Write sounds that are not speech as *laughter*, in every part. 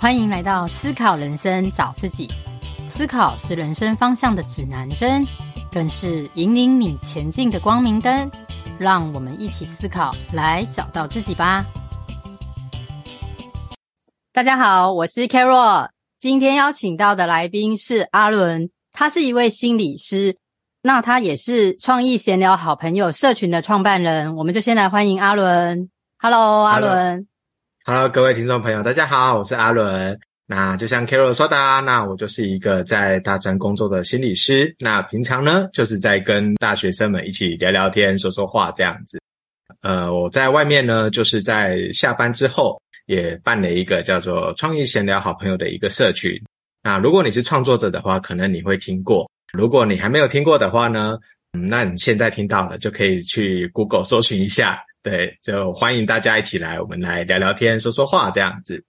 欢迎来到思考人生，找自己。思考是人生方向的指南针，更是引领你前进的光明灯。让我们一起思考，来找到自己吧。大家好，我是 Carol。今天邀请到的来宾是阿伦，他是一位心理师，那他也是创意闲聊好朋友社群的创办人。我们就先来欢迎阿伦。Hello，阿伦。Hello，各位听众朋友，大家好，我是阿伦。那就像 Carol 说的，那我就是一个在大专工作的心理师。那平常呢，就是在跟大学生们一起聊聊天、说说话这样子。呃，我在外面呢，就是在下班之后也办了一个叫做“创意闲聊好朋友”的一个社群。那如果你是创作者的话，可能你会听过；如果你还没有听过的话呢，嗯，那你现在听到了，就可以去 Google 搜寻一下。对，就欢迎大家一起来，我们来聊聊天、说说话这样子。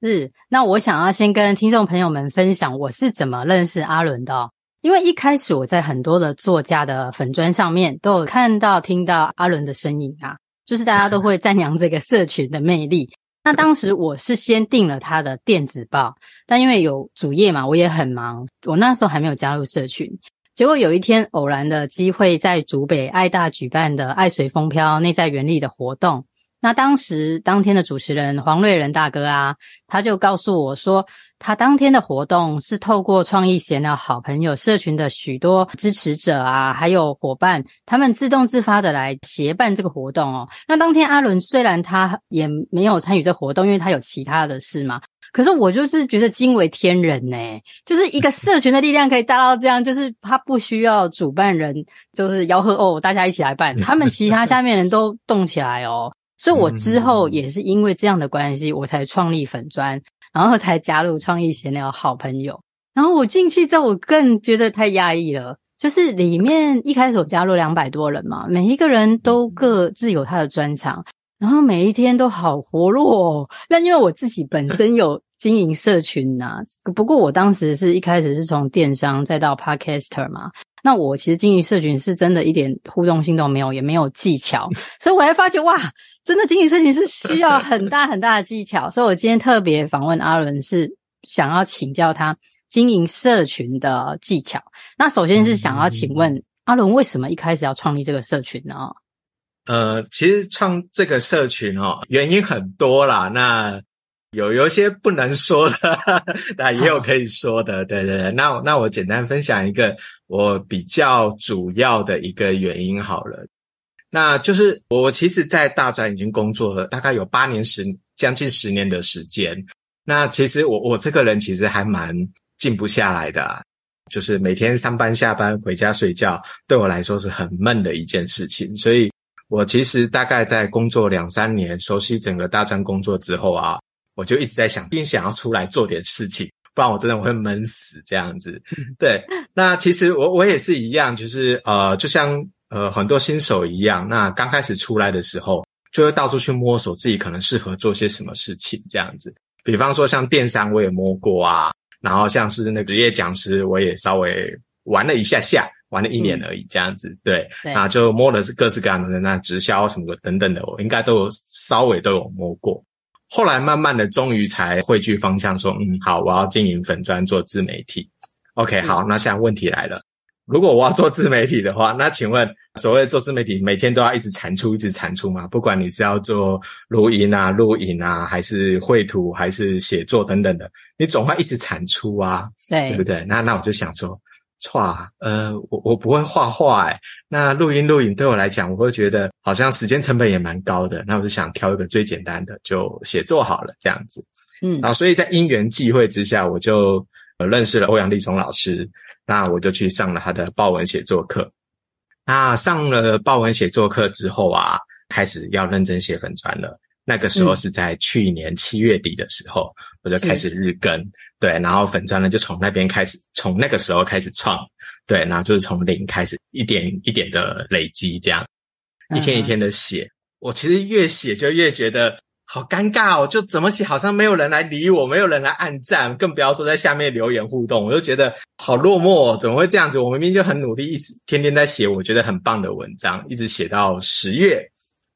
是，那我想要先跟听众朋友们分享我是怎么认识阿伦的。因为一开始我在很多的作家的粉砖上面都有看到、听到阿伦的身影啊，就是大家都会赞扬这个社群的魅力。那当时我是先订了他的电子报，但因为有主业嘛，我也很忙，我那时候还没有加入社群。结果有一天偶然的机会，在竹北爱大举办的“爱随风飘，内在原力”的活动。那当时当天的主持人黄瑞仁大哥啊，他就告诉我说，他当天的活动是透过创意闲的好朋友社群的许多支持者啊，还有伙伴，他们自动自发的来协办这个活动哦。那当天阿伦虽然他也没有参与这活动，因为他有其他的事嘛。可是我就是觉得惊为天人呢，就是一个社群的力量可以大到这样，就是他不需要主办人，就是吆喝哦，大家一起来办，他们其他下面人都动起来哦。所以我之后也是因为这样的关系，我才创立粉专，然后才加入创意闲聊好朋友。然后我进去之后，我更觉得太压抑了，就是里面一开始我加入两百多人嘛，每一个人都各自有他的专长，然后每一天都好活络哦。那因为我自己本身有。经营社群呐、啊，不过我当时是一开始是从电商再到 Podcaster 嘛，那我其实经营社群是真的一点互动性都没有，也没有技巧，*laughs* 所以我还发觉哇，真的经营社群是需要很大很大的技巧，所以我今天特别访问阿伦，是想要请教他经营社群的技巧。那首先是想要请问阿伦，为什么一开始要创立这个社群呢？呃，其实创这个社群哦，原因很多啦，那。有有一些不能说的，*laughs* 那也有可以说的，对对对。那那我简单分享一个我比较主要的一个原因好了。那就是我其实，在大专已经工作了大概有八年十将近十年的时间。那其实我我这个人其实还蛮静不下来的啊，就是每天上班下班回家睡觉，对我来说是很闷的一件事情。所以我其实大概在工作两三年，熟悉整个大专工作之后啊。我就一直在想，一定想要出来做点事情，不然我真的我会闷死这样子。对，*laughs* 那其实我我也是一样，就是呃，就像呃很多新手一样，那刚开始出来的时候，就会到处去摸索自己可能适合做些什么事情这样子。比方说像电商我也摸过啊，然后像是那个职业讲师，我也稍微玩了一下下，玩了一年而已这样子。嗯、对，那就摸的是各式各样的那直销什么的等等的，我应该都有稍微都有摸过。后来慢慢的，终于才汇聚方向，说，嗯，好，我要经营粉砖做自媒体。OK，好，那现在问题来了，如果我要做自媒体的话，那请问，所谓做自媒体，每天都要一直产出，一直产出吗？不管你是要做录音啊、录影啊，还是绘图，还是写作等等的，你总会一直产出啊，对，对不对？那那我就想说。画，呃，我我不会画画，诶，那录音录影对我来讲，我会觉得好像时间成本也蛮高的。那我就想挑一个最简单的，就写作好了，这样子。嗯，然后所以在因缘际会之下，我就认识了欧阳立中老师。那我就去上了他的报文写作课。那上了报文写作课之后啊，开始要认真写粉砖了。那个时候是在去年七月底的时候，我就开始日更。对，然后粉砖呢，就从那边开始，从那个时候开始创，对，然后就是从零开始，一点一点的累积，这样一天一天的写。嗯、我其实越写就越觉得好尴尬哦，就怎么写好像没有人来理我，没有人来按赞，更不要说在下面留言互动，我就觉得好落寞哦，怎么会这样子？我明明就很努力，一直天天在写，我觉得很棒的文章，一直写到十月。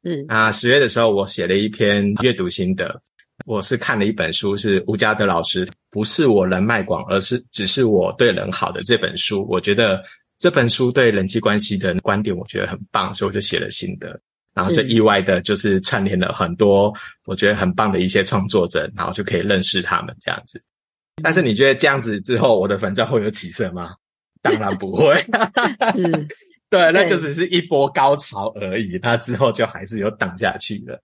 嗯，啊，十月的时候我写了一篇阅读心得。我是看了一本书，是吴家德老师，不是我人脉广，而是只是我对人好的这本书。我觉得这本书对人际关系的观点，我觉得很棒，所以我就写了心得。然后就意外的就是串联了很多我觉得很棒的一些创作者，然后就可以认识他们这样子。但是你觉得这样子之后，我的粉钻会有起色吗？当然不会。*laughs* *laughs* 是，对，那就只是一波高潮而已。那之后就还是有挡下去了。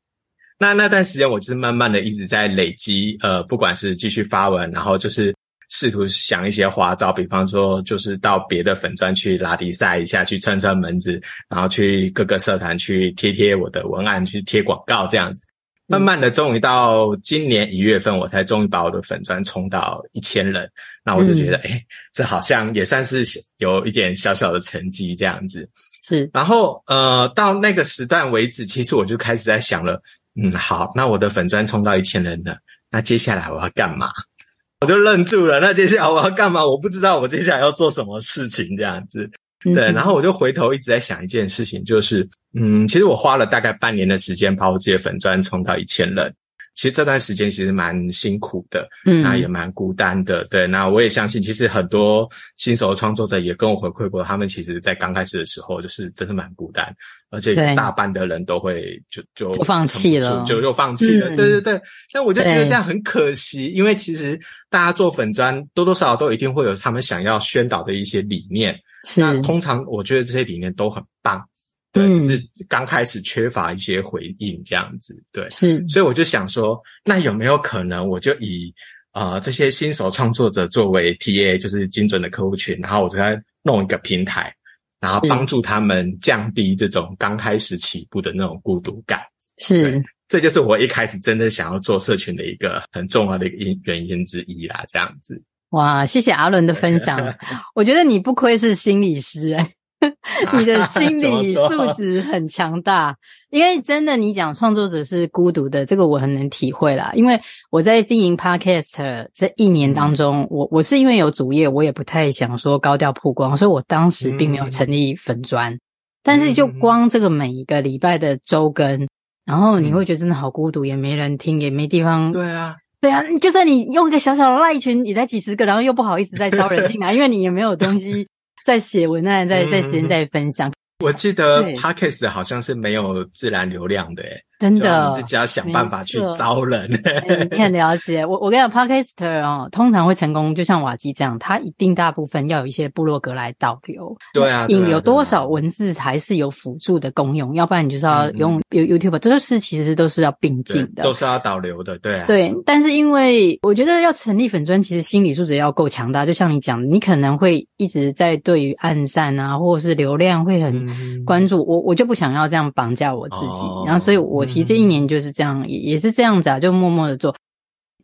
那那段时间，我就是慢慢的一直在累积，呃，不管是继续发文，然后就是试图想一些花招，比方说就是到别的粉砖去拉迪赛一下，去蹭蹭门子，然后去各个社团去贴贴我的文案，去贴广告这样子。慢慢的，终于到今年一月份，我才终于把我的粉砖冲到一千人。那我就觉得，诶、嗯欸、这好像也算是有一点小小的成绩这样子。是，然后呃，到那个时段为止，其实我就开始在想了。嗯，好，那我的粉砖冲到一千人了，那接下来我要干嘛？我就愣住了。那接下来我要干嘛？我不知道我接下来要做什么事情，这样子。对，然后我就回头一直在想一件事情，就是，嗯，其实我花了大概半年的时间，把我自己的粉砖冲到一千人。其实这段时间其实蛮辛苦的，嗯，那也蛮孤单的，对。那我也相信，其实很多新手创作者也跟我回馈过，他们其实在刚开始的时候，就是真的蛮孤单，而且大半的人都会就就，就放弃了，就就放弃了，嗯、对对对。但我就觉得这样很可惜，因为其实大家做粉砖多多少少都一定会有他们想要宣导的一些理念，是那通常我觉得这些理念都很棒。对，只是刚开始缺乏一些回应这样子，对，是，所以我就想说，那有没有可能我就以呃这些新手创作者作为 TA，就是精准的客户群，然后我就在弄一个平台，然后帮助他们降低这种刚开始起步的那种孤独感。是，这就是我一开始真的想要做社群的一个很重要的一个因原因之一啦。这样子，哇，谢谢阿伦的分享，*laughs* 我觉得你不愧是心理师哎。*laughs* 你的心理素质很强大，因为真的，你讲创作者是孤独的，这个我很能体会啦。因为我在经营 Podcast 这一年当中，嗯、我我是因为有主业，我也不太想说高调曝光，所以我当时并没有成立粉专。嗯、但是就光这个每一个礼拜的周更，然后你会觉得真的好孤独，也没人听，也没地方。对啊，对啊，就算你用一个小小的赖群，也才几十个，然后又不好意思再招人进来，因为你也没有东西。在写文案，在在时间在分享。我记得 Podcast 好像是没有自然流量的，诶真的，你自己要想办法去招人。你很了解我，我跟你讲，Podcaster 哦，通常会成功，就像瓦基这样，他一定大部分要有一些部落格来导流。对啊，引有多少文字才是有辅助的功用，要不然你就是要用 YouTube，这都是其实都是要并进的，都是要导流的。对啊，对。但是因为我觉得要成立粉专，其实心理素质要够强大。就像你讲的，你可能会一直在对于暗赞啊，或者是流量会很关注。我我就不想要这样绑架我自己，然后所以我。其实这一年就是这样，也也是这样子啊，就默默的做。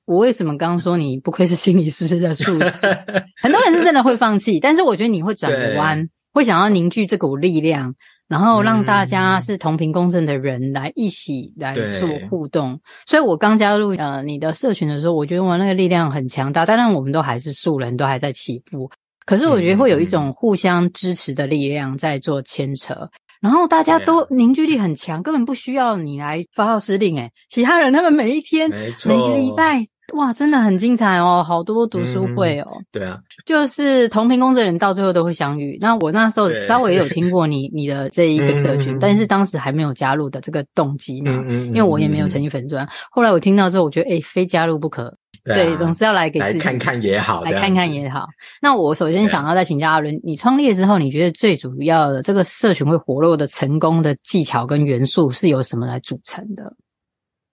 我为什么刚刚说你不愧是心理师的素质？*laughs* 很多人是真的会放弃，但是我觉得你会转个弯，会想要凝聚这股力量，然后让大家是同频共振的人来一起来做互动。所以我刚加入呃你的社群的时候，我觉得我那个力量很强大。当然我们都还是素人，都还在起步，可是我觉得会有一种互相支持的力量在做牵扯。然后大家都凝聚力很强，根本不需要你来发号施令。诶，其他人他们每一天、每个礼拜，哇，真的很精彩哦，好多读书会哦。嗯、对啊，就是同频共振人到最后都会相遇。那我那时候稍微有听过你 *laughs* 你的这一个社群，但是当时还没有加入的这个动机嘛，因为我也没有成立粉专。后来我听到之后，我觉得诶，非加入不可。对，啊、对，总是要来给自己来看看也好，来看看也好。那我首先想要再请教阿伦，你创立之后，你觉得最主要的这个社群会活络的成功的技巧跟元素是由什么来组成的？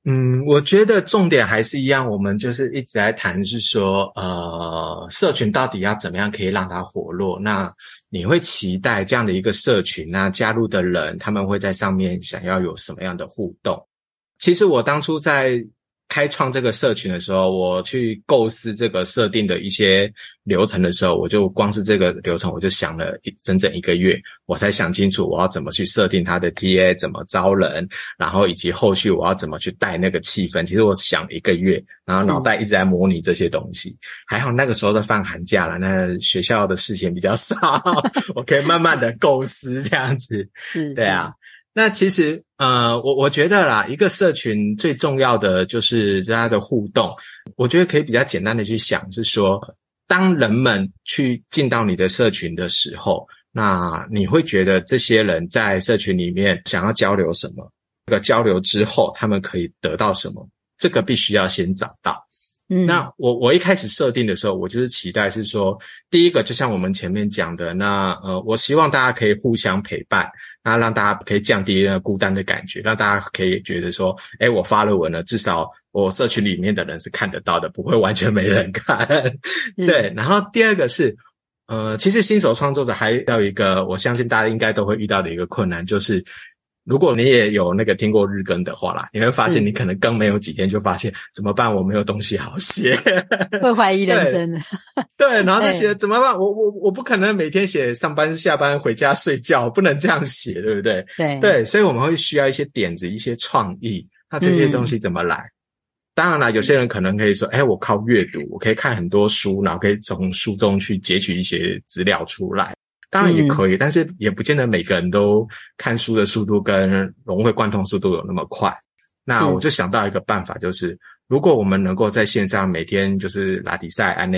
嗯，我觉得重点还是一样，我们就是一直在谈，是说，呃，社群到底要怎么样可以让它活络？那你会期待这样的一个社群，那加入的人他们会在上面想要有什么样的互动？其实我当初在。开创这个社群的时候，我去构思这个设定的一些流程的时候，我就光是这个流程，我就想了一整整一个月，我才想清楚我要怎么去设定它的 TA，怎么招人，然后以及后续我要怎么去带那个气氛。其实我想一个月，然后脑袋一直在模拟这些东西。嗯、还好那个时候在放寒假了，那学校的事情比较少，*laughs* 我可以慢慢的构思这样子。是，对啊。那其实呃，我我觉得啦，一个社群最重要的就是大家的互动。我觉得可以比较简单的去想，是说，当人们去进到你的社群的时候，那你会觉得这些人在社群里面想要交流什么？这个交流之后，他们可以得到什么？这个必须要先找到。嗯，那我我一开始设定的时候，我就是期待是说，第一个就像我们前面讲的，那呃，我希望大家可以互相陪伴，那让大家可以降低那个孤单的感觉，让大家可以觉得说，哎，我发了文了，至少我社群里面的人是看得到的，不会完全没人看。*laughs* 嗯、对，然后第二个是，呃，其实新手创作者还要一个，我相信大家应该都会遇到的一个困难，就是。如果你也有那个听过日更的话啦，你会发现你可能更没有几天就发现、嗯、怎么办？我没有东西好写，*laughs* 会怀疑人生的。对，*laughs* 然后就写怎么办？我我我不可能每天写上班下班回家睡觉，不能这样写，对不对？对对，所以我们会需要一些点子、一些创意。那这些东西怎么来？嗯、当然了，有些人可能可以说：“哎，我靠阅读，我可以看很多书，然后可以从书中去截取一些资料出来。”当然也可以，嗯、但是也不见得每个人都看书的速度跟融会贯通速度有那么快。那我就想到一个办法，就是如果我们能够在线上每天就是拉迪赛安呢，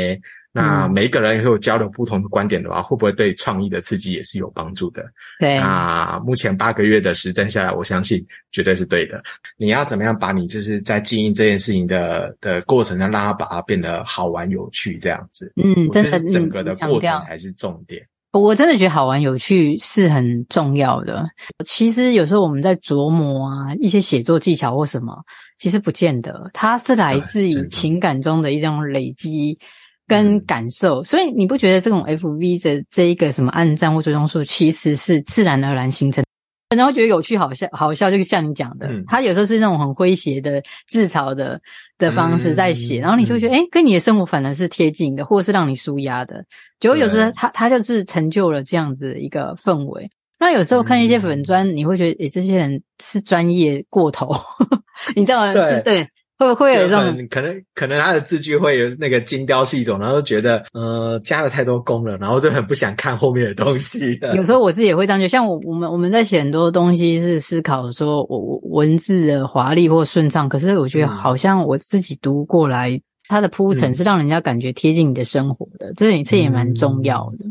那每一个人也有交流不同的观点的话，会不会对创意的刺激也是有帮助的？对。那目前八个月的实战下来，我相信绝对是对的。你要怎么样把你就是在经营这件事情的的过程上，让它把它变得好玩有趣这样子？嗯，我觉得整个的过程才是重点。我真的觉得好玩有趣是很重要的。其实有时候我们在琢磨啊，一些写作技巧或什么，其实不见得，它是来自于情感中的一种累积跟感受。所以你不觉得这种 F V 的这一个什么暗战或追踪术，其实是自然而然形成的？然后觉得有趣、好笑、好笑，就是像你讲的，他有时候是那种很诙谐的自嘲的的方式在写，然后你就会觉得，诶，跟你的生活反而是贴近的，或者是让你舒压的。结果有时候他他就是成就了这样子一个氛围。那有时候看一些粉砖，你会觉得，诶，这些人是专业过头，*laughs* 你知道吗？对对。会会有这种可能，可能他的字句会有那个精雕细琢，然后觉得呃加了太多工了，然后就很不想看后面的东西。有时候我自己也会这样，就像我我们我们在写很多东西是思考说我文字的华丽或顺畅，可是我觉得好像我自己读过来，它的铺陈是让人家感觉贴近你的生活的，这这也蛮重要的。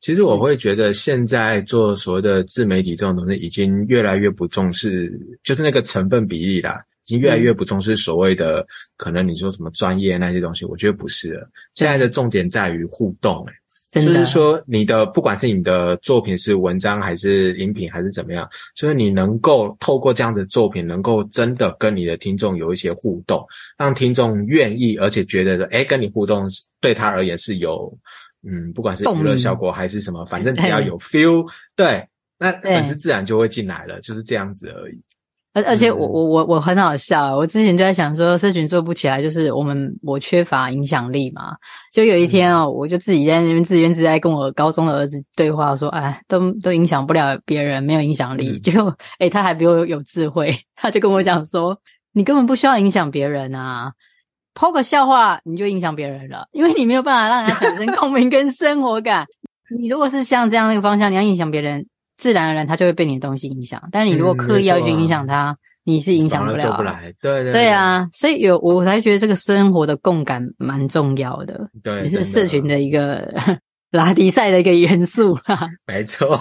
其实我会觉得现在做所谓的自媒体这种东西，已经越来越不重视，就是那个成分比例啦。已经越来越不重视所谓的、嗯、可能你说什么专业那些东西，我觉得不是了。现在的重点在于互动、欸，就是说你的不管是你的作品是文章还是音频还是怎么样，就是你能够透过这样子的作品，能够真的跟你的听众有一些互动，让听众愿意而且觉得诶、欸、跟你互动对他而言是有嗯，不管是娱乐效果还是什么，反正只要有 feel，对，那粉丝自然就会进来了，就是这样子而已。而而且我我我我很好笑，我之前就在想说，社群做不起来，就是我们我缺乏影响力嘛。就有一天哦，我就自己在那边自怨自艾，跟我高中的儿子对话，说：“哎，都都影响不了别人，没有影响力。*laughs* ”结果哎，他还比我有智慧，他就跟我讲说：“你根本不需要影响别人啊，抛个笑话你就影响别人了，因为你没有办法让人产生 *laughs* 共鸣跟生活感。你如果是像这样的一个方向，你要影响别人。”自然而然，他就会被你的东西影响。但是你如果刻意要去影响他，嗯啊、你是影响不了。做不来，对对对啊！所以有我才觉得这个生活的共感蛮重要的，对，也是社群的一个 *laughs* 拉迪赛的一个元素啊。*laughs* 没错。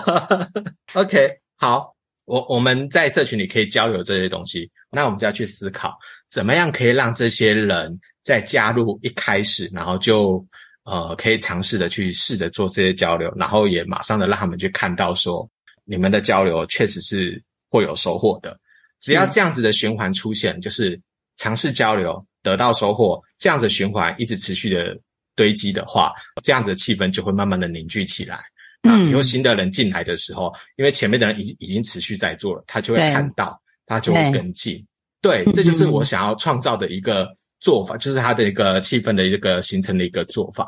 OK，好，我我们在社群里可以交流这些东西，那我们就要去思考，怎么样可以让这些人在加入一开始，然后就。呃，可以尝试的去试着做这些交流，然后也马上的让他们去看到说，你们的交流确实是会有收获的。只要这样子的循环出现，嗯、就是尝试交流得到收获，这样子循环一直持续的堆积的话，这样子的气氛就会慢慢的凝聚起来。嗯，以后新的人进来的时候，因为前面的人已经已经持续在做了，他就会看到，他就会跟进。对，这就是我想要创造的一个。做法就是他的一个气氛的一个形成的一个做法，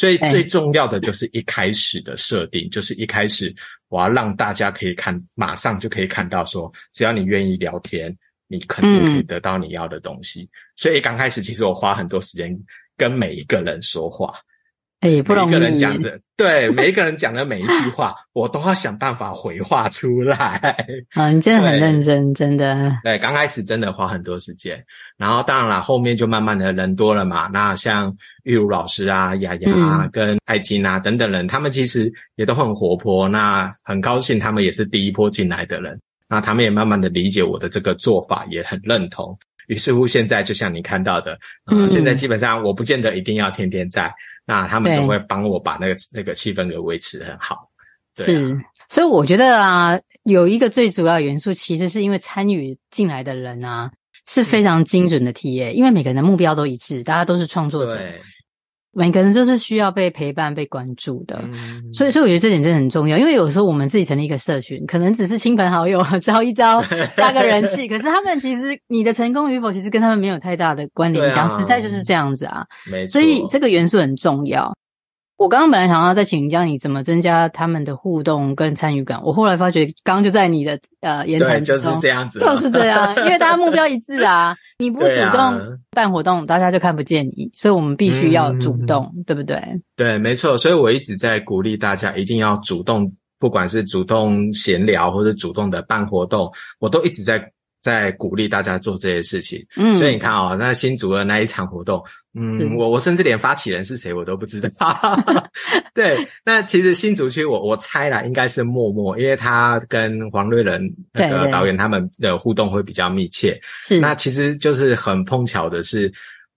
所以最重要的就是一开始的设定，就是一开始我要让大家可以看，马上就可以看到说，只要你愿意聊天，你肯定可以得到你要的东西。所以刚开始其实我花很多时间跟每一个人说话，哎，不容易。每一个人讲的，对，每一个人讲的每一句话，我都要想办法回话出来。*laughs* 啊，你真的很认真，真的。对，刚开始真的花很多时间，然后当然了，后面就慢慢的人多了嘛。那像玉如老师啊、雅雅啊、跟艾金啊等等人，他们其实也都很活泼。那很高兴，他们也是第一波进来的人。那他们也慢慢的理解我的这个做法，也很认同。于是乎，现在就像你看到的，呃、嗯，现在基本上我不见得一定要天天在，那他们都会帮我把那个那个气氛给维持很好。对啊。是，所以我觉得啊，有一个最主要元素，其实是因为参与进来的人啊是非常精准的 TA，因为每个人的目标都一致，大家都是创作者。对。每个人都是需要被陪伴、被关注的，嗯、所以，所以我觉得这点真的很重要。因为有时候我们自己成立一个社群，可能只是亲朋好友 *laughs* 招一招，加个人气，*laughs* 可是他们其实你的成功与否，其实跟他们没有太大的关联。讲、啊、实在就是这样子啊，没错。所以这个元素很重要。我刚刚本来想要再请教你怎么增加他们的互动跟参与感，我后来发觉刚刚就在你的呃言谈中，就是这样子，就是这样，因为大家目标一致啊，*laughs* 你不主动办活动，啊、大家就看不见你，所以我们必须要主动，嗯、对不对？对，没错，所以我一直在鼓励大家一定要主动，不管是主动闲聊或者主动的办活动，我都一直在。在鼓励大家做这些事情，嗯，所以你看哦，那新竹的那一场活动，嗯，我我甚至连发起人是谁我都不知道。*laughs* 对，那其实新竹区我我猜啦，应该是默默，因为他跟黄瑞仁那个导演他们的互动会比较密切。是，那其实就是很碰巧的是，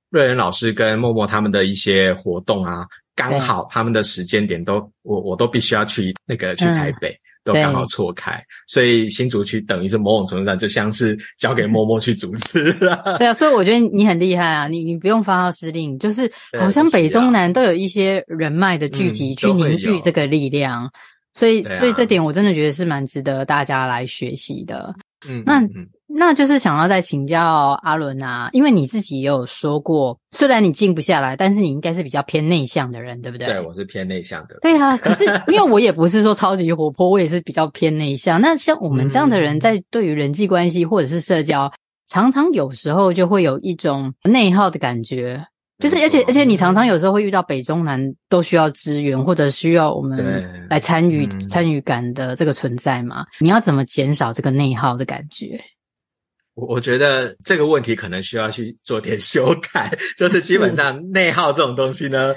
瑞仁老师跟默默他们的一些活动啊，刚好他们的时间点都我我都必须要去那个去台北。嗯都刚好错开，所以新竹区等于是某种程度上就像是交给默默去主持了。*laughs* 对啊，所以我觉得你很厉害啊，你你不用发号施令，就是好像北中南都有一些人脉的聚集去凝聚这个力量，所以所以这点我真的觉得是蛮值得大家来学习的。嗯，那。那就是想要再请教阿伦啊，因为你自己也有说过，虽然你静不下来，但是你应该是比较偏内向的人，对不对？对，我是偏内向的。对啊，可是因为我也不是说超级活泼，我也是比较偏内向。那像我们这样的人，在对于人际关系或者是社交，嗯、常常有时候就会有一种内耗的感觉，就是而且而且你常常有时候会遇到北中南都需要支援或者需要我们来参与参与感的这个存在嘛？你要怎么减少这个内耗的感觉？我我觉得这个问题可能需要去做点 *laughs* 修改，就是基本上内耗这种东西呢，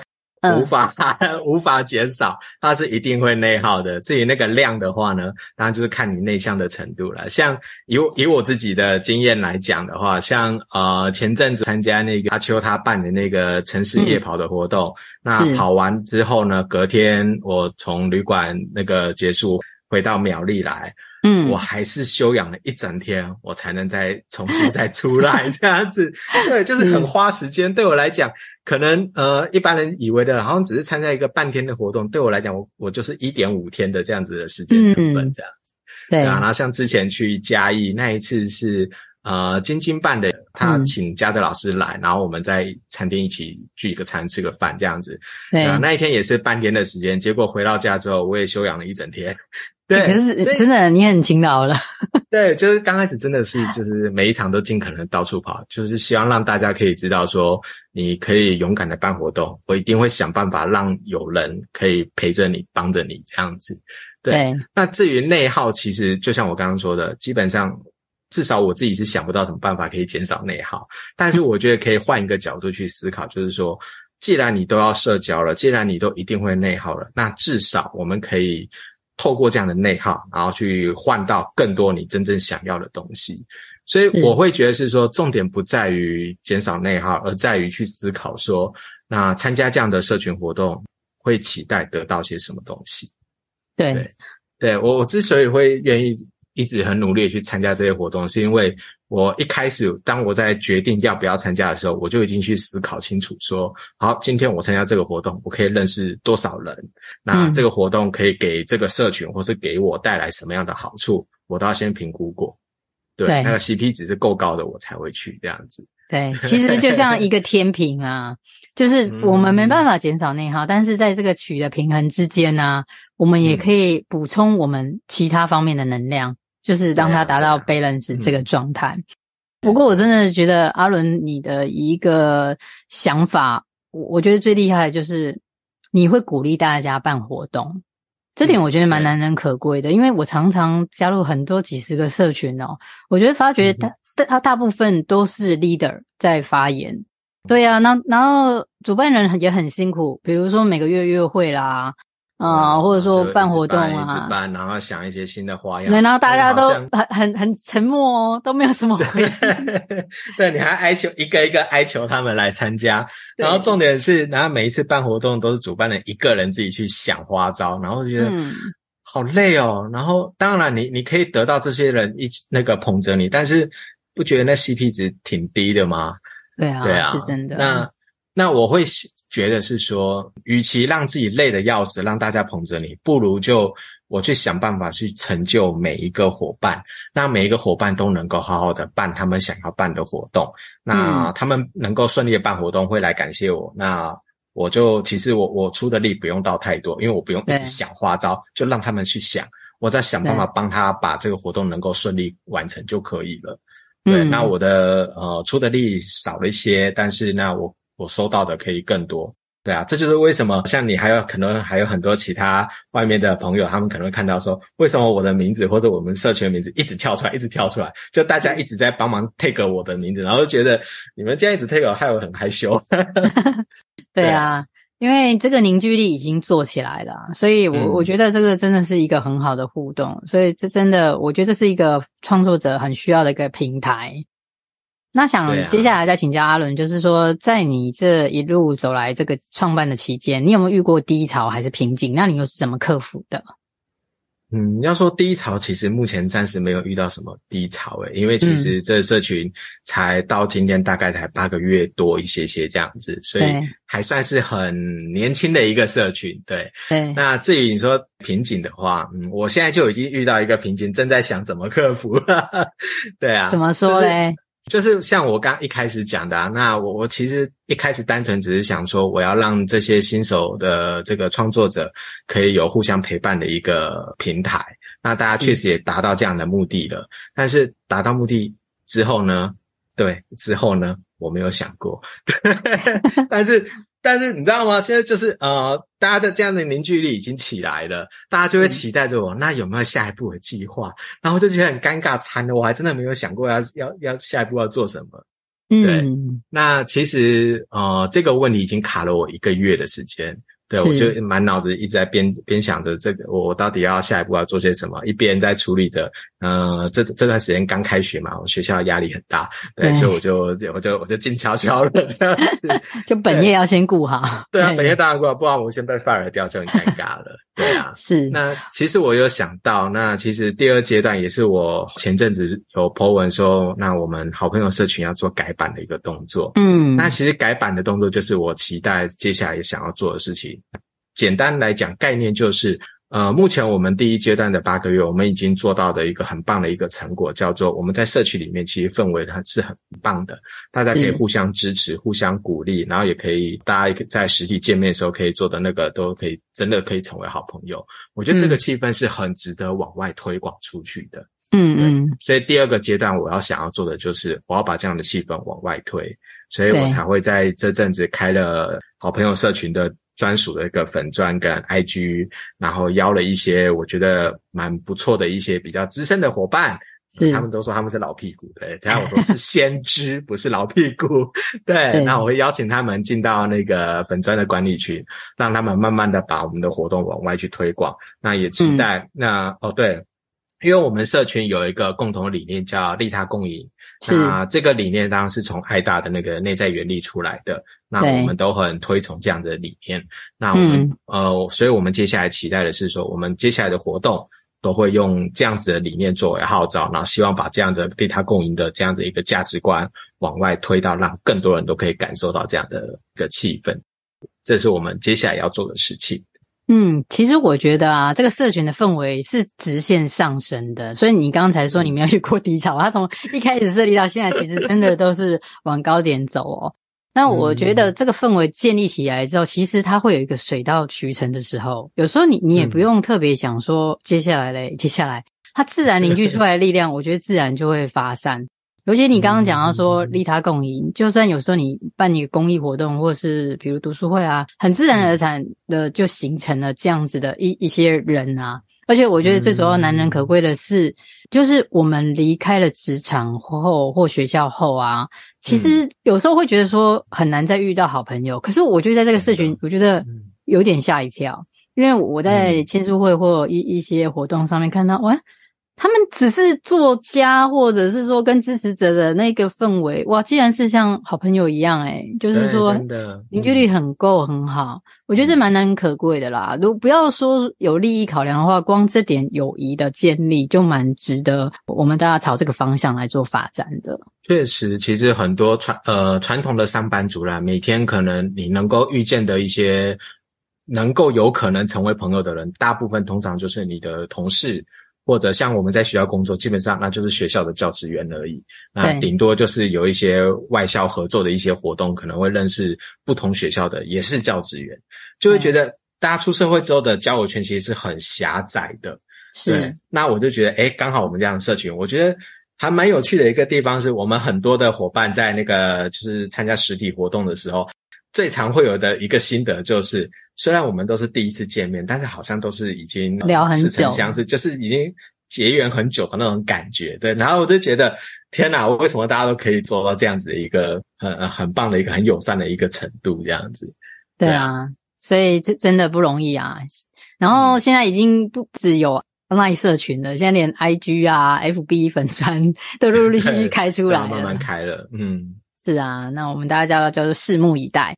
无法 *laughs* 无法减少，它是一定会内耗的。至于那个量的话呢，当然就是看你内向的程度了。像以以我自己的经验来讲的话，像呃前阵子参加那个阿秋他办的那个城市夜跑的活动，那跑完之后呢，隔天我从旅馆那个结束回到苗栗来。嗯，我还是休养了一整天，我才能再重新再出来这样子。*laughs* 对，就是很花时间。对我来讲，可能呃一般人以为的，好像只是参加一个半天的活动，对我来讲，我我就是一点五天的这样子的时间成本这样子。嗯、对啊，然后像之前去嘉义那一次是呃晶晶办的，他请嘉德老师来，嗯、然后我们在餐厅一起聚一个餐，吃个饭这样子。对啊，那一天也是半天的时间，结果回到家之后，我也休养了一整天。对，可是真的你很勤劳了。*laughs* 对，就是刚开始真的是，就是每一场都尽可能到处跑，就是希望让大家可以知道说，你可以勇敢的办活动，我一定会想办法让有人可以陪着你，帮着你这样子。对。对，那至于内耗，其实就像我刚刚说的，基本上至少我自己是想不到什么办法可以减少内耗。但是我觉得可以换一个角度去思考，就是说，既然你都要社交了，既然你都一定会内耗了，那至少我们可以。透过这样的内耗，然后去换到更多你真正想要的东西，所以我会觉得是说，重点不在于减少内耗，而在于去思考说，那参加这样的社群活动会期待得到些什么东西。对，对，对，我我之所以会愿意一直很努力去参加这些活动，是因为。我一开始，当我在决定要不要参加的时候，我就已经去思考清楚，说，好，今天我参加这个活动，我可以认识多少人？那这个活动可以给这个社群，或是给我带来什么样的好处？我都要先评估过。对，对那个 CP 值是够高的，我才会去这样子。对，其实就像一个天平啊，*laughs* 就是我们没办法减少内耗，但是在这个取的平衡之间呢、啊，我们也可以补充我们其他方面的能量。就是让他达到 balance 这个状态。不过我真的觉得阿伦你的一个想法，我我觉得最厉害的就是你会鼓励大家办活动，这点我觉得蛮难能可贵的。因为我常常加入很多几十个社群哦，我觉得发觉他他大部分都是 leader 在发言。对呀，那然后主办人也很辛苦，比如说每个月约会啦。啊、嗯，或者说办活动啊，一直办，然后想一些新的花样。然后大家都很很很沉默哦，都没有什么回应。*laughs* 对，你还哀求一个一个哀求他们来参加。然后重点是，然后每一次办活动都是主办人一个人自己去想花招，然后觉得好累哦。然后当然你你可以得到这些人一起那个捧着你，但是不觉得那 CP 值挺低的吗？对啊，对啊，是真的。那那我会觉得是说，与其让自己累得要死，让大家捧着你，不如就我去想办法去成就每一个伙伴，让每一个伙伴都能够好好的办他们想要办的活动。那他们能够顺利的办活动，会来感谢我。那我就其实我我出的力不用到太多，因为我不用一直想花招，就让他们去想，我再想办法帮他把这个活动能够顺利完成就可以了。对，那我的呃出的力少了一些，但是那我。我收到的可以更多，对啊，这就是为什么像你还有可能还有很多其他外面的朋友，他们可能会看到说，为什么我的名字或者我们社群的名字一直跳出来，一直跳出来，就大家一直在帮忙 take 我的名字，然后就觉得你们这样一直 take 我，害我很害羞。*laughs* 对啊，因为这个凝聚力已经做起来了，所以我我觉得这个真的是一个很好的互动，所以这真的我觉得这是一个创作者很需要的一个平台。那想接下来再请教阿伦，就是说，在你这一路走来这个创办的期间，你有没有遇过低潮还是瓶颈？那你又是怎么克服的？嗯，要说低潮，其实目前暂时没有遇到什么低潮诶，因为其实这社群才到今天大概才八个月多一些些这样子，所以还算是很年轻的一个社群。对，对。那至于你说瓶颈的话，嗯，我现在就已经遇到一个瓶颈，正在想怎么克服了。*laughs* 对啊，怎么说嘞？就是就是像我刚一开始讲的啊，那我我其实一开始单纯只是想说，我要让这些新手的这个创作者可以有互相陪伴的一个平台。那大家确实也达到这样的目的了。嗯。但是达到目的之后呢？对，之后呢？我没有想过。*laughs* *laughs* 但是。但是你知道吗？现在就是呃，大家的这样的凝聚力已经起来了，大家就会期待着我。嗯、那有没有下一步的计划？然后就觉得很尴尬，惨了，我还真的没有想过要要要下一步要做什么。对，嗯、那其实呃，这个问题已经卡了我一个月的时间。对，我就满脑子一直在边边想着这个，我到底要下一步要做些什么，一边在处理着。呃，这这段时间刚开学嘛，我学校压力很大，对，对所以我就我就我就静悄悄的 *laughs* 这样子。*laughs* 就本业要先顾好。对啊，本业当然顾好，不然我先被 fire 掉就很尴尬了。对啊，*laughs* 是。那其实我有想到，那其实第二阶段也是我前阵子有 po 文说，那我们好朋友社群要做改版的一个动作。嗯，那其实改版的动作就是我期待接下来也想要做的事情。简单来讲，概念就是，呃，目前我们第一阶段的八个月，我们已经做到的一个很棒的一个成果，叫做我们在社区里面，其实氛围它是很棒的，大家可以互相支持、互相鼓励，然后也可以大家在实体见面的时候可以做的那个，都可以真的可以成为好朋友。我觉得这个气氛是很值得往外推广出去的。嗯嗯，所以第二个阶段我要想要做的就是，我要把这样的气氛往外推，所以我才会在这阵子开了好朋友社群的。专属的一个粉钻跟 IG，然后邀了一些我觉得蛮不错的一些比较资深的伙伴，是他们都说他们是老屁股，对，等下我说是先知，不是老屁股，*laughs* 对，那我会邀请他们进到那个粉砖的管理群，让他们慢慢的把我们的活动往外去推广，那也期待，嗯、那哦对。因为我们社群有一个共同的理念叫利他共赢，那这个理念当然是从爱大的那个内在原理出来的，那我们都很推崇这样子的理念。那我们、嗯、呃，所以我们接下来期待的是说，我们接下来的活动都会用这样子的理念作为号召，然后希望把这样的利他共赢的这样子一个价值观往外推到，让更多人都可以感受到这样的一个气氛。这是我们接下来要做的事情。嗯，其实我觉得啊，这个社群的氛围是直线上升的。所以你刚才说你没有遇过低潮，它从一开始设立到现在，其实真的都是往高点走哦。那我觉得这个氛围建立起来之后，其实它会有一个水到渠成的时候。有时候你你也不用特别想说接下来嘞，接下来它自然凝聚出来的力量，我觉得自然就会发散。尤其你刚刚讲到说利他共赢，就算有时候你办一个公益活动，或是比如读书会啊，很自然而然的就形成了这样子的一一些人啊。而且我觉得最主要难能可贵的是，就是我们离开了职场后或学校后啊，其实有时候会觉得说很难再遇到好朋友。可是我觉得在这个社群，我觉得有点吓一跳，因为我在签书会或一一些活动上面看到，哇。他们只是作家，或者是说跟支持者的那个氛围，哇，既然是像好朋友一样，诶，就是说凝聚力很够，很好。我觉得这蛮难可贵的啦。如不要说有利益考量的话，光这点友谊的建立就蛮值得我们大家朝这个方向来做发展的。确实，其实很多传呃传统的上班族啦，每天可能你能够遇见的一些能够有可能成为朋友的人，大部分通常就是你的同事。或者像我们在学校工作，基本上那就是学校的教职员而已。那顶多就是有一些外校合作的一些活动，可能会认识不同学校的也是教职员，就会觉得大家出社会之后的交友圈其实是很狭窄的。是，那我就觉得，诶，刚好我们这样的社群，我觉得还蛮有趣的一个地方，是我们很多的伙伴在那个就是参加实体活动的时候，最常会有的一个心得就是。虽然我们都是第一次见面，但是好像都是已经聊很久，相识，就是已经结缘很久的那种感觉。对，然后我就觉得，天哪，为什么大家都可以做到这样子的一个很很棒的一个很友善的一个程度？这样子，对啊，所以这真的不容易啊。然后现在已经不只有 online 社群了，现在连 IG 啊、FB 粉专都陆陆续续开出来了，慢慢开了。嗯，是啊，那我们大家叫叫做拭目以待。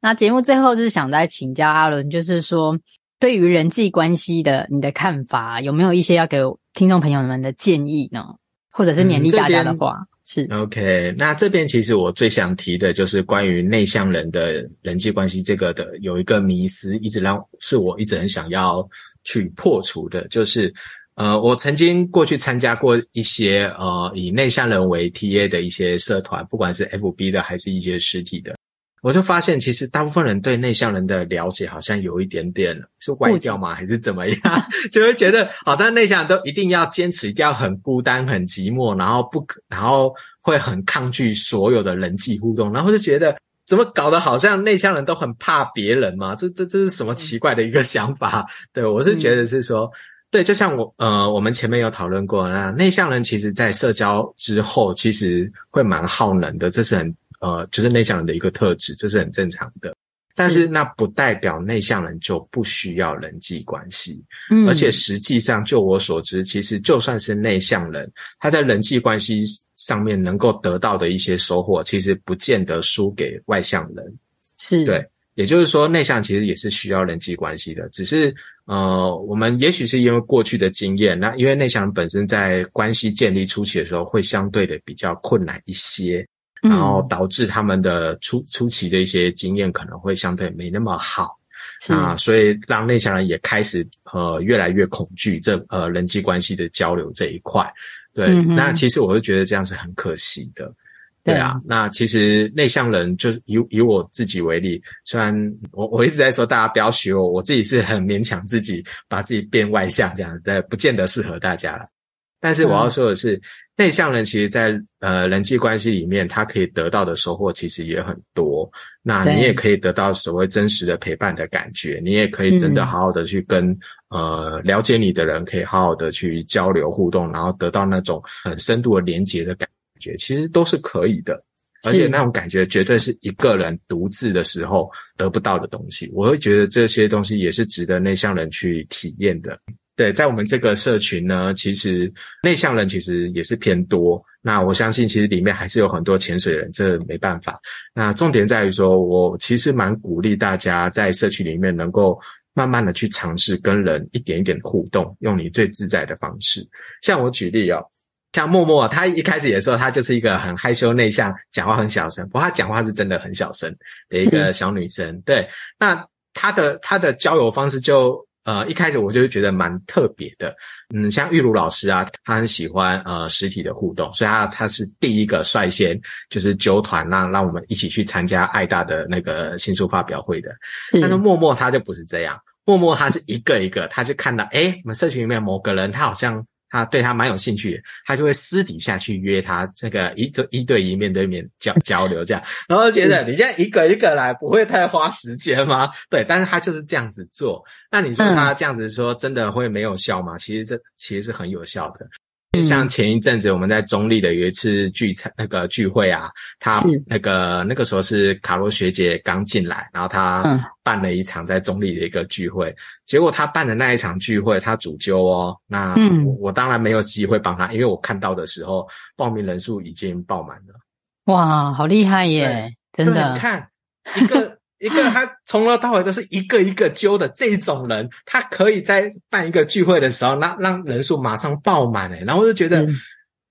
那节目最后就是想再请教阿伦，就是说对于人际关系的你的看法，有没有一些要给听众朋友们的建议呢？或者是勉励大家的话？嗯、是 OK。那这边其实我最想提的就是关于内向人的人际关系这个的有一个迷思，一直让是我一直很想要去破除的，就是呃，我曾经过去参加过一些呃以内向人为 TA 的一些社团，不管是 FB 的还是一些实体的。我就发现，其实大部分人对内向人的了解好像有一点点是外调吗？还是怎么样？*laughs* 就会觉得好像内向人都一定要坚持，一定要很孤单、很寂寞，然后不可，然后会很抗拒所有的人际互动，然后就觉得怎么搞得好像内向人都很怕别人嘛？这这这是什么奇怪的一个想法？对，我是觉得是说，嗯、对，就像我呃，我们前面有讨论过，那内向人其实在社交之后，其实会蛮耗能的，这是很。呃，就是内向人的一个特质，这是很正常的。但是那不代表内向人就不需要人际关系。嗯，而且实际上，就我所知，其实就算是内向人，他在人际关系上面能够得到的一些收获，其实不见得输给外向人。是，对，也就是说，内向其实也是需要人际关系的。只是呃，我们也许是因为过去的经验，那因为内向人本身在关系建立初期的时候，会相对的比较困难一些。然后导致他们的初初期的一些经验可能会相对没那么好，啊，所以让内向人也开始呃越来越恐惧这呃人际关系的交流这一块。对，嗯、那其实我会觉得这样是很可惜的。对啊，对那其实内向人就以以我自己为例，虽然我我一直在说大家不要学我，我自己是很勉强自己把自己变外向这样，但不见得适合大家了。但是我要说的是，嗯、内向人其实在，在呃人际关系里面，他可以得到的收获其实也很多。那你也可以得到所谓真实的陪伴的感觉，你也可以真的好好的去跟、嗯、呃了解你的人，可以好好的去交流互动，然后得到那种很深度的连接的感觉，其实都是可以的。而且那种感觉绝对是一个人独自的时候得不到的东西。我会觉得这些东西也是值得内向人去体验的。对，在我们这个社群呢，其实内向人其实也是偏多。那我相信，其实里面还是有很多潜水人，这没办法。那重点在于说，我其实蛮鼓励大家在社区里面能够慢慢的去尝试跟人一点一点互动，用你最自在的方式。像我举例哦，像默默，她一开始也说她就是一个很害羞内向，讲话很小声。不过她讲话是真的很小声的一个小女生。对，那她的她的交友方式就。呃，一开始我就觉得蛮特别的，嗯，像玉茹老师啊，他很喜欢呃实体的互动，所以他他是第一个率先就是揪团让让我们一起去参加爱大的那个新书发表会的。是但是默默他就不是这样，默默他是一个一个，他就看到哎我们社群里面某个人他好像他对他蛮有兴趣，他就会私底下去约他这个一对一对一面对面交交流这样，然后觉得你现在一个一个来不会太花时间吗？*laughs* 对，但是他就是这样子做。那你说他这样子说真的会没有效吗？其实这其实是很有效的。像前一阵子我们在中立的有一次聚餐那个聚会啊，他那个那个时候是卡罗学姐刚进来，然后他办了一场在中立的一个聚会，结果他办的那一场聚会他主揪哦，那我当然没有机会帮他，因为我看到的时候报名人数已经爆满了。哇，好厉害耶！真的，你看一个。一个他从头到尾都是一个一个揪的这种人，他可以在办一个聚会的时候，那让人数马上爆满诶，然后我就觉得，嗯、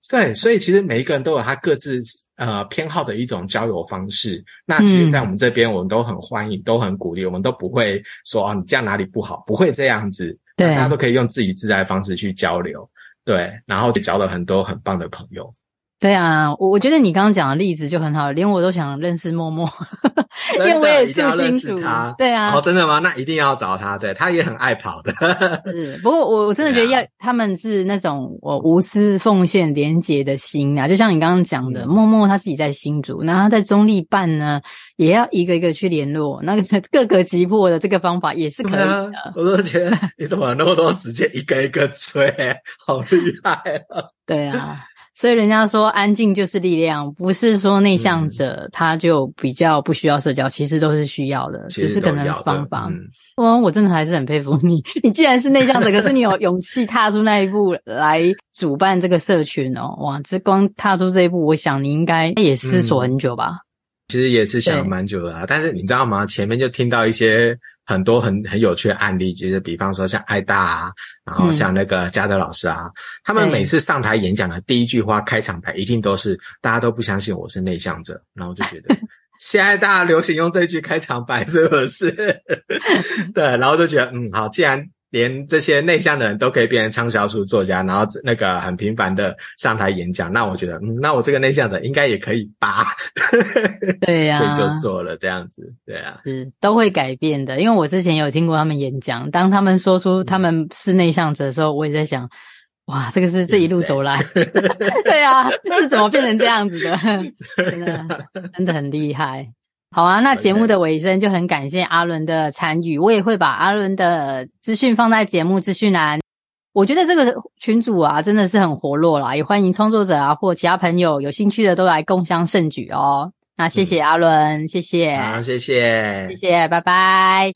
对，所以其实每一个人都有他各自呃偏好的一种交友方式。那其实，在我们这边，我们都很欢迎，都很鼓励，我们都不会说哦，你这样哪里不好，不会这样子。对，大家都可以用自己自在的方式去交流，对，然后也交了很多很棒的朋友。对啊，我我觉得你刚刚讲的例子就很好，连我都想认识默默，*laughs* 因为我也住新竹。对啊，哦，真的吗？那一定要找他，对，他也很爱跑的。是，不过我我真的觉得要、啊、他们是那种我无私奉献、廉洁的心啊，就像你刚刚讲的，嗯、默默他自己在新竹，然后他在中立办呢，也要一个一个去联络，那个各个击破的这个方法也是可以的。啊、我都觉得你怎么有那么多时间一个一个追，好厉害啊！*laughs* 对啊。所以人家说安静就是力量，不是说内向者他就比较不需要社交，嗯、其实都是需要的，只是可能方法。嗯，我我真的还是很佩服你。*laughs* 你既然是内向者，可是你有勇气踏出那一步来主办这个社群哦，哇！这光踏出这一步，我想你应该也思索很久吧？嗯、其实也是想蛮久的啊，但是你知道吗？前面就听到一些。很多很很有趣的案例，就是比方说像艾大啊，然后像那个嘉德老师啊，嗯、他们每次上台演讲的第一句话开场白一定都是大家都不相信我是内向者，然后就觉得 *laughs* 现在大家流行用这句开场白是不是？*laughs* 对，然后就觉得嗯好，既然。连这些内向的人都可以变成畅销书作家，然后那个很频繁的上台演讲，那我觉得，嗯，那我这个内向者应该也可以吧？对呀、啊，所以就做了这样子，对啊，是都会改变的。因为我之前有听过他们演讲，当他们说出他们是内向者的时候，我也在想，哇，这个是这一路走来，*laughs* 对啊，是怎么变成这样子的？*laughs* 真的，真的很厉害。好啊，那节目的尾声就很感谢阿伦的参与，我也会把阿伦的资讯放在节目资讯栏。我觉得这个群组啊，真的是很活络啦，也欢迎创作者啊或其他朋友有兴趣的都来共襄盛举哦。那谢谢阿伦，嗯、谢谢，好，谢谢，谢谢，拜拜。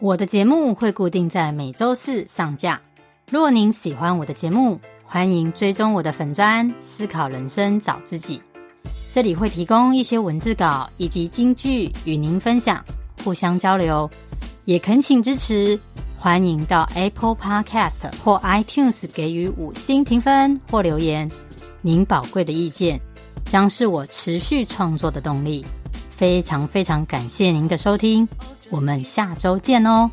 我的节目会固定在每周四上架。若您喜欢我的节目，欢迎追踪我的粉专，思考人生，找自己。这里会提供一些文字稿以及金句与您分享，互相交流，也恳请支持。欢迎到 Apple Podcast 或 iTunes 给予五星评分或留言，您宝贵的意见将是我持续创作的动力。非常非常感谢您的收听，我们下周见哦。